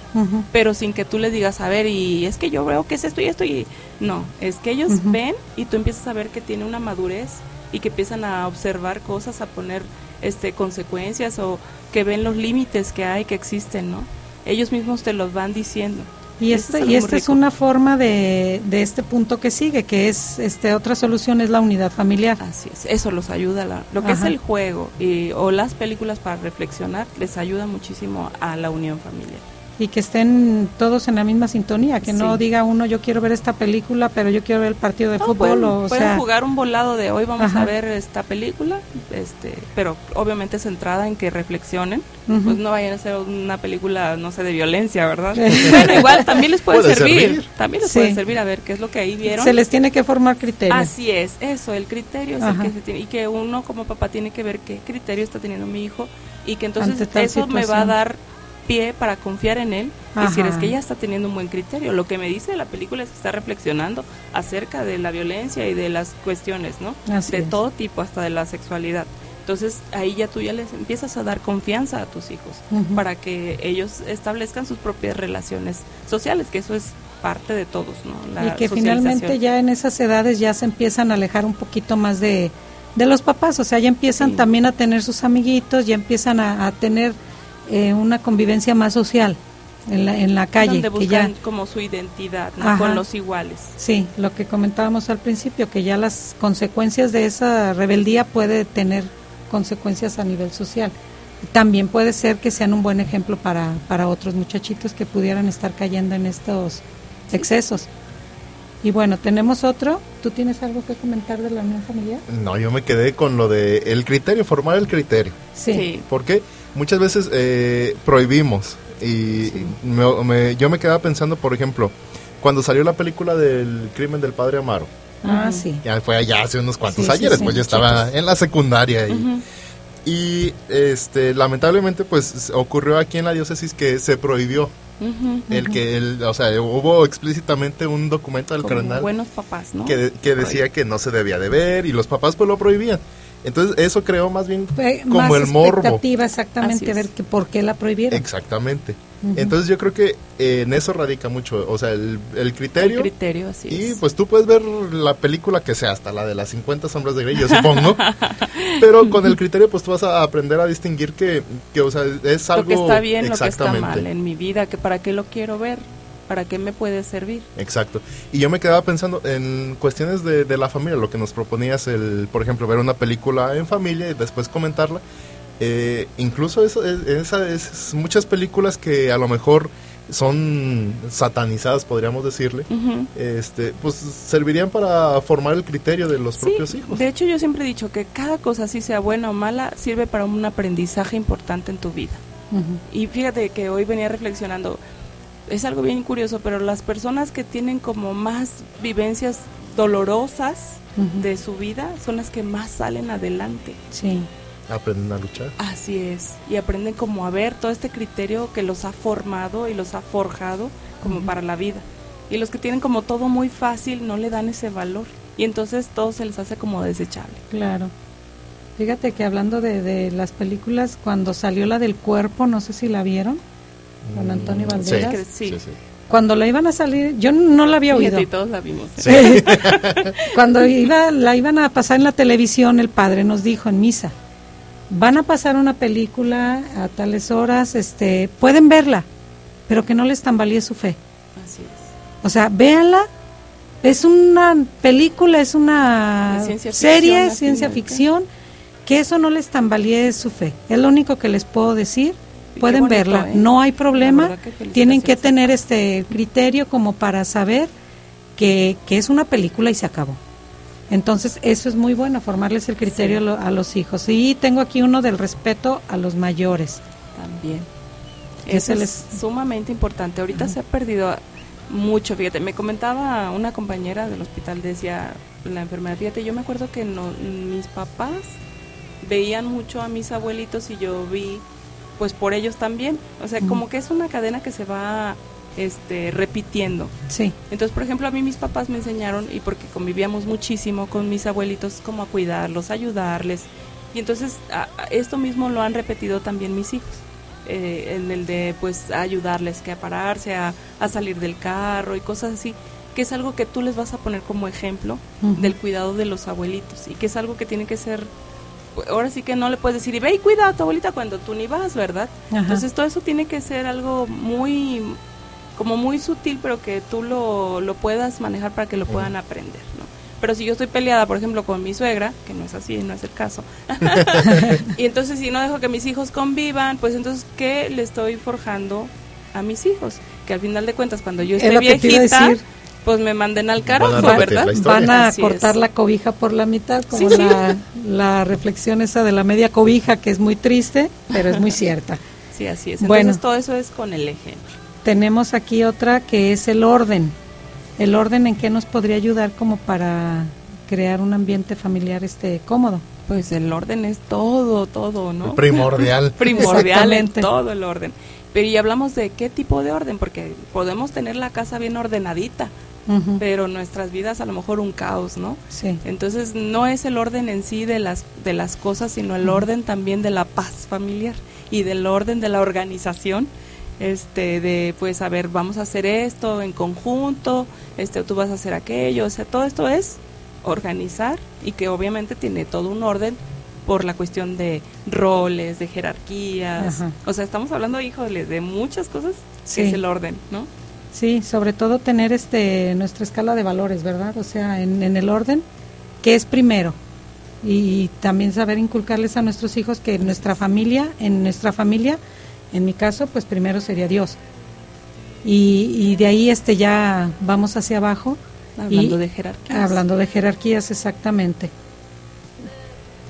pero sin que tú les digas, a ver, y es que yo veo que es esto y esto y... No, es que ellos ven y tú empiezas a ver que tiene una madurez y que empiezan a observar cosas, a poner este consecuencias o que ven los límites que hay, que existen, ¿no? Ellos mismos te los van diciendo. Y algo y esta es una forma de, de este punto que sigue, que es este otra solución es la unidad familiar. Así es, eso los ayuda, la- lo que es el juego y, o las películas para reflexionar, les ayuda muchísimo a la unión familiar. Y que estén todos en la misma sintonía, que no diga uno yo quiero ver esta película, pero yo quiero ver el partido de No, fútbol, pueden, o, pueden sea, jugar un volado de hoy vamos Ajá. a ver esta película, este, pero obviamente centrada en que reflexionen, pues no vayan a ser una película, no sé, de violencia, ¿verdad? bueno, igual también les puede, Puede servir, servir. también les Sí. puede servir a ver qué es lo que ahí vieron. se les tiene que formar criterio. Así es, eso, el criterio es el Ajá. que se tiene, y que uno como papá tiene que ver qué criterio está teniendo mi hijo y que entonces eso me va a dar pie para confiar en él y decir es que ya está teniendo un buen criterio. Lo que me dice la película es que está reflexionando acerca de la violencia y de las cuestiones, ¿no? Así de es. todo tipo, hasta de la sexualidad. Entonces ahí ya tú ya les empiezas a dar confianza a tus hijos para que ellos establezcan sus propias relaciones sociales, que eso es parte de todos, ¿no? La y que finalmente ya en esas edades ya se empiezan a alejar un poquito más de, de los papás, o sea, ya empiezan Sí. también a tener sus amiguitos, ya empiezan a, a tener eh, una convivencia más social en la, en la calle, donde que ya buscan como su identidad ¿no? Ajá. con los iguales. Sí, lo que comentábamos al principio, que ya las consecuencias de esa rebeldía puede tener consecuencias a nivel social. También puede ser que sean un buen ejemplo para, para otros muchachitos que pudieran estar cayendo en estos excesos. Y bueno, tenemos otro. ¿Tú tienes algo que comentar de la unión familiar? No, yo me quedé con lo de el criterio, formar el criterio. Sí. Porque muchas veces eh, prohibimos y me- me- yo me quedaba pensando, por ejemplo, cuando salió la película del crimen del padre Amaro, Ah, sí. ya fue allá hace unos cuantos Sí, años, sí, pues yo estaba chicos. en la secundaria y, este lamentablemente pues ocurrió aquí en la diócesis que se prohibió el que el, o sea, hubo explícitamente un documento del Como cardenal buenos papás, ¿no? que, de- que decía que no se debía de ver y los papás pues lo prohibían. Entonces eso creó más bien como más el morbo. exactamente ver que por qué la prohibieron. Exactamente. Entonces yo creo que eh, en eso radica mucho, o sea, el, el El criterio. criterio, así y es. pues tú puedes ver la película que sea, hasta la de las 50 sombras de Grey, yo supongo. pero con el criterio pues tú vas a aprender a distinguir que, que o sea, es algo... lo que está bien, lo que está mal en mi vida, que para qué lo quiero ver, para qué me puede servir. Exacto. Y yo me quedaba pensando en cuestiones de, de la familia, lo que nos proponías, el, por ejemplo, ver una película en familia y después comentarla. Eh, incluso eso, es- esa- es muchas películas que a lo mejor son satanizadas, podríamos decirle, Ujú. este, pues servirían para formar el criterio de los Sí, propios hijos. de hecho yo siempre he dicho que cada cosa, así sea buena o mala, sirve para un aprendizaje importante en tu vida. Ujú. Y fíjate que hoy venía reflexionando, es algo bien curioso, pero las personas que tienen como más vivencias dolorosas de su vida son las que más salen adelante. Sí. Aprenden a luchar. Así es, y aprenden como a ver todo este criterio que los ha formado y los ha forjado como para la vida. Y los que tienen como todo muy fácil no le dan ese valor. Y entonces todo se les hace como desechable. Claro. Fíjate que hablando de, de las películas, cuando salió la del cuerpo, no sé si la vieron, con Antonio Banderas. Sí. Sí, sí. Cuando la iban a salir, yo no la había oído. Y todos la vimos. Sí. Cuando iba, la iban a pasar en la televisión, el padre nos dijo en misa, van a pasar una película a tales horas, este, pueden verla, pero que no les tambalee su fe. Así es. O sea, véanla, es una película, es una ciencia serie, ficción, ciencia final, ficción, que eso no les tambalee su fe. Es lo único que les puedo decir. Pueden bonito, verla, ¿eh? no hay problema. que Tienen que tener este criterio como para saber que, que es una película y se acabó. Entonces, eso es muy bueno, formarles el criterio a lo- a los hijos. Y tengo aquí uno del respeto a los mayores. También. Eso es les- sumamente importante. Ahorita se ha perdido mucho, fíjate, me comentaba una compañera del hospital, decía la enfermera, fíjate, yo me acuerdo que no, mis papás veían mucho a mis abuelitos y yo vi, pues por ellos también. O sea, como que es una cadena que se va este, repitiendo. Sí, Entonces, por ejemplo, a mí mis papás me enseñaron, y porque convivíamos muchísimo con mis abuelitos, cómo a cuidarlos, ayudarles. Y entonces a- a- esto mismo lo han repetido también mis hijos. eh, en el de pues ayudarles que a pararse, a, a salir del carro y cosas así, que es algo que tú les vas a poner como ejemplo del cuidado de los abuelitos y que es algo que tiene que ser ahora sí que no le puedes decir y ve y cuida a tu abuelita cuando tú ni vas, ¿verdad? Ajá. Entonces todo eso tiene que ser algo muy como muy sutil, pero que tú lo, lo puedas manejar para que lo puedan aprender, ¿no? Pero si yo estoy peleada, por ejemplo, con mi suegra, que no es así, no es el caso, y entonces si no dejo que mis hijos convivan, pues entonces, ¿qué le estoy forjando a mis hijos? Que al final de cuentas, cuando yo Es esté viejita. Pues me manden al carajo, Van ¿verdad? Van a Así cortar es. la cobija por la mitad, como Sí, sí. la, la reflexión esa de la media cobija, que es muy triste, pero es muy cierta. Sí, así es. Entonces Bueno. todo eso es con el ejemplo. Tenemos aquí otra que es el orden. El orden en qué nos podría ayudar como para crear un ambiente familiar este cómodo. Pues el orden es todo, todo, ¿no? Primordial. Primordial en todo el orden. Pero y hablamos de qué tipo de orden, porque podemos tener la casa bien ordenadita, Pero nuestras vidas a lo mejor un caos, ¿no? Sí. Entonces no es el orden en sí de las de las cosas, sino el orden también de la paz familiar y del orden de la organización, este de pues a ver, vamos a hacer esto en conjunto, este tú vas a hacer aquello, o sea, todo esto es organizar y que obviamente tiene todo un orden por la cuestión de roles, de jerarquías. Ajá. O sea, estamos hablando, híjole, de muchas cosas Sí. que es el orden, ¿no? Sí, sobre todo tener este nuestra escala de valores, ¿verdad? O sea, en, en el orden, ¿qué es primero? Y, también saber inculcarles a nuestros hijos que en nuestra familia, en nuestra familia, en mi caso, pues primero sería Dios. Y, y de ahí este ya vamos hacia abajo. Hablando Y- de jerarquías. Hablando de jerarquías, exactamente.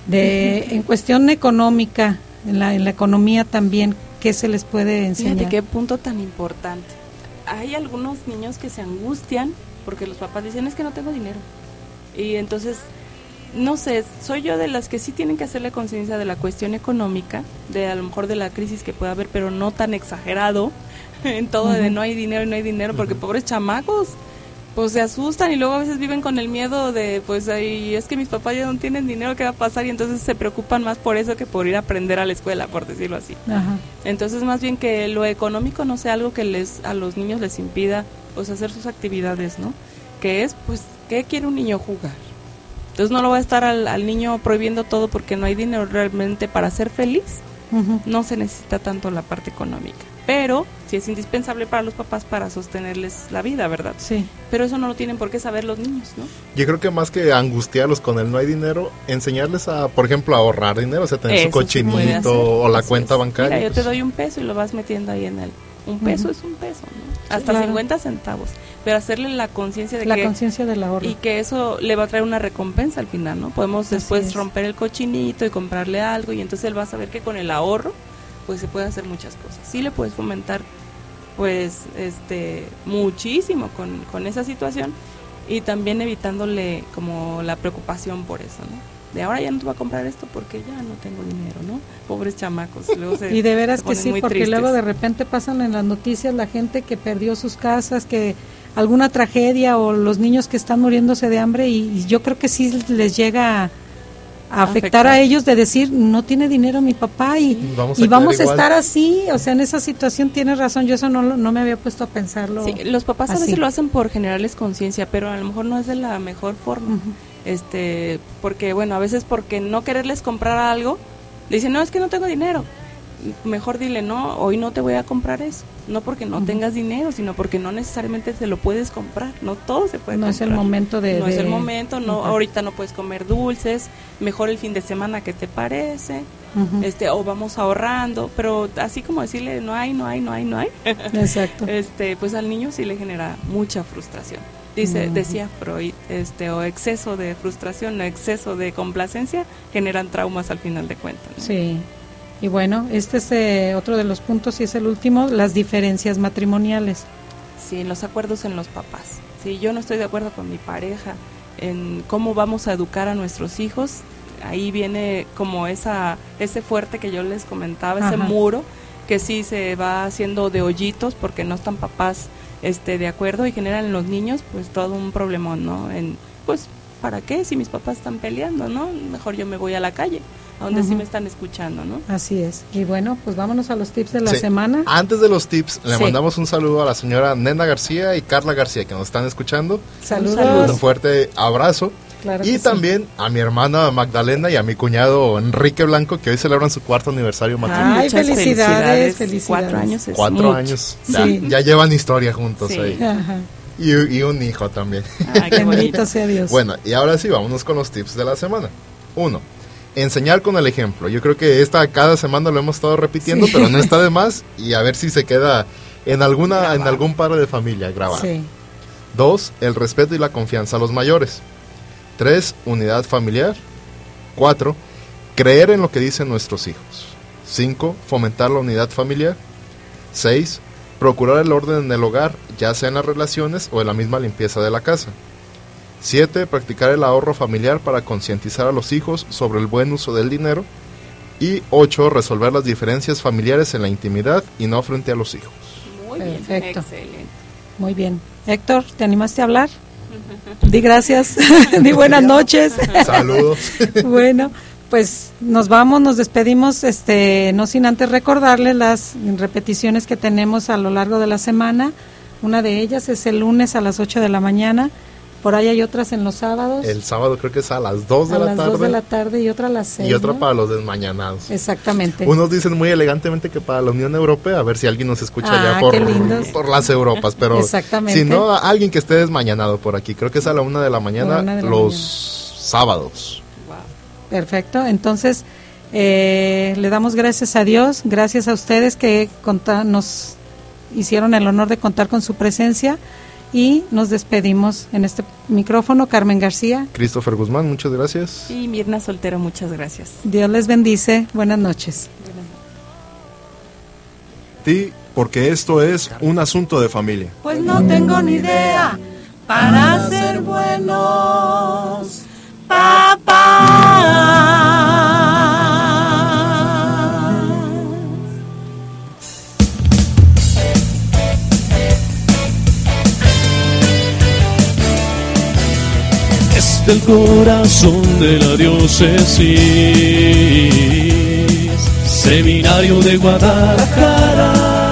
De, en cuestión económica, en la, en la economía también, ¿qué se les puede enseñar? Fíjate qué punto tan importante. Hay algunos niños que se angustian porque los papás dicen es que no tengo dinero. Y entonces, no sé, soy yo de las que sí tienen que hacerle conciencia de la cuestión económica, de a lo mejor de la crisis que pueda haber, pero no tan exagerado en todo de no hay dinero y no hay dinero, porque pobres chamacos, pues se asustan y luego a veces viven con el miedo de, pues, ay, es que mis papás ya no tienen dinero, ¿qué va a pasar? Y entonces se preocupan más por eso que por ir a aprender a la escuela, por decirlo así. Ajá. Entonces, más bien que lo económico no sea algo que les a los niños les impida pues hacer sus actividades, ¿no? Que es, pues, ¿qué quiere un niño jugar? Entonces no lo va a estar al, al niño prohibiendo todo porque no hay dinero realmente para ser feliz. No se necesita tanto la parte económica. Pero sí es indispensable para los papás para sostenerles la vida, ¿verdad? Sí. Pero eso no lo tienen por qué saber los niños, ¿no? Yo creo que más que angustiarlos con el no hay dinero, enseñarles a, por ejemplo, a ahorrar dinero, o sea, tener su sí cochinito o la así cuenta es. bancaria. Mira, yo te pues. doy un peso y lo vas metiendo ahí en el. Un peso es un peso, ¿no? Hasta claro. 50 centavos. Pero hacerle la conciencia de La que. conciencia del ahorro. Y que eso le va a traer una recompensa al final, ¿no? Podemos Así después es. romper el cochinito y comprarle algo y entonces él va a saber que con el ahorro pues se puede hacer muchas cosas. Sí le puedes fomentar pues este muchísimo con, con esa situación y también evitándole como la preocupación por eso, ¿no? De ahora ya no te voy a comprar esto porque ya no tengo dinero, ¿no? Pobres chamacos. Luego se- Y de veras que sí, porque tristes. luego de repente pasan en las noticias la gente que perdió sus casas, que alguna tragedia o los niños que están muriéndose de hambre y, y yo creo que sí les llega a, afectar Afectar. a ellos de decir, no tiene dinero mi papá y Vamos y a vamos a, estar así, o sea, en esa situación tienes razón, yo eso no, no me había puesto a pensarlo. Sí, los papás a veces lo hacen por generarles conciencia, pero a lo mejor no es de la mejor forma. Este, porque bueno, a veces porque no quererles comprar algo, le dicen, "No, es que no tengo dinero." Mejor dile, "No, hoy no te voy a comprar eso." No porque no tengas dinero, sino porque no necesariamente se lo puedes comprar. No todo se puede No es el comprar. momento de- No es el momento, no ahorita no puedes comer dulces, mejor el fin de semana que te parece. Este, o vamos ahorrando, pero así como decirle, "No hay, no hay, no hay, no hay." Exacto. este pues al niño sí le genera mucha frustración dice decía Freud este o exceso de frustración o exceso de complacencia generan traumas al final de cuentas ¿no? Sí. Y bueno, este es eh, otro de los puntos y es el último, las diferencias matrimoniales. sí los acuerdos en los papás. Si yo no estoy de acuerdo con mi pareja en cómo vamos a educar a nuestros hijos. Ahí viene como esa ese fuerte que yo les comentaba ese Ajá. muro que sí se va haciendo de hoyitos porque no están papás este de acuerdo y generan en los niños pues todo un problemón no en pues para qué si mis papás están peleando no mejor yo me voy a la calle a donde sí me están escuchando, ¿no? Así es. Y bueno, pues vámonos a los tips de la Sí. semana. Antes de los tips, le Sí. mandamos un saludo a la señora Nena García y Carla García que nos están escuchando. Saludos. Un fuerte abrazo. Claro y sí. también a mi hermana Magdalena y a mi cuñado Enrique Blanco que hoy celebran su cuarto aniversario matrimonial. Ay, felicidades, felicidades. felicidades. Cuatro años es Cuatro mucho. años. Ya, Sí. ya llevan historia juntos Sí. ahí. Ajá. Y, y un hijo también. Ay, qué bonito. Bendito sea Dios. Bueno, y ahora sí, vámonos con los tips de la semana. Uno, enseñar con el ejemplo. Yo creo que esta cada semana lo hemos estado repitiendo, Sí. pero no está de más y a ver si se queda en alguna en algún padre de familia grabado. Sí. Dos, el respeto y la confianza a los mayores. Tres, unidad familiar. Cuatro, creer en lo que dicen nuestros hijos. Cinco, fomentar la unidad familiar. Seis, procurar el orden en el hogar, ya sea en las relaciones o en la misma limpieza de la casa. Siete, practicar el ahorro familiar para concientizar a los hijos sobre el buen uso del dinero. Y ocho, resolver las diferencias familiares en la intimidad y no frente a los hijos. Muy bien, excelente. Muy bien. Héctor, ¿te animaste a hablar? Di gracias. Di buenas noches. Saludos. bueno, pues nos vamos, nos despedimos, este, no sin antes recordarles las repeticiones que tenemos a lo largo de la semana. Una de ellas es el lunes a las 8 de la mañana. Por ahí hay otras en los sábados. El sábado creo que es a las 2 de a la las tarde. 2 de la tarde y otra a las 6. y otra para los desmañanados. Exactamente. Unos dicen muy elegantemente que para la Unión Europea, a ver si alguien nos escucha Ah, ya por, qué lindos. por las Europas, pero Exactamente. si no, alguien que esté desmañanado por aquí, creo que es a la una de la mañana de la los mañana. sábados. Perfecto. Entonces, eh, le damos gracias a Dios, gracias a ustedes que nos hicieron el honor de contar con su presencia y nos despedimos en este micrófono. Carmen García, Christopher Guzmán, muchas gracias. Y Mirna Soltero, muchas gracias. Dios les bendice. Buenas noches. Ti, porque esto es un asunto de familia. Pues no tengo ni idea para ser buenos papás. Del corazón de la diócesis, seminario de Guadalajara.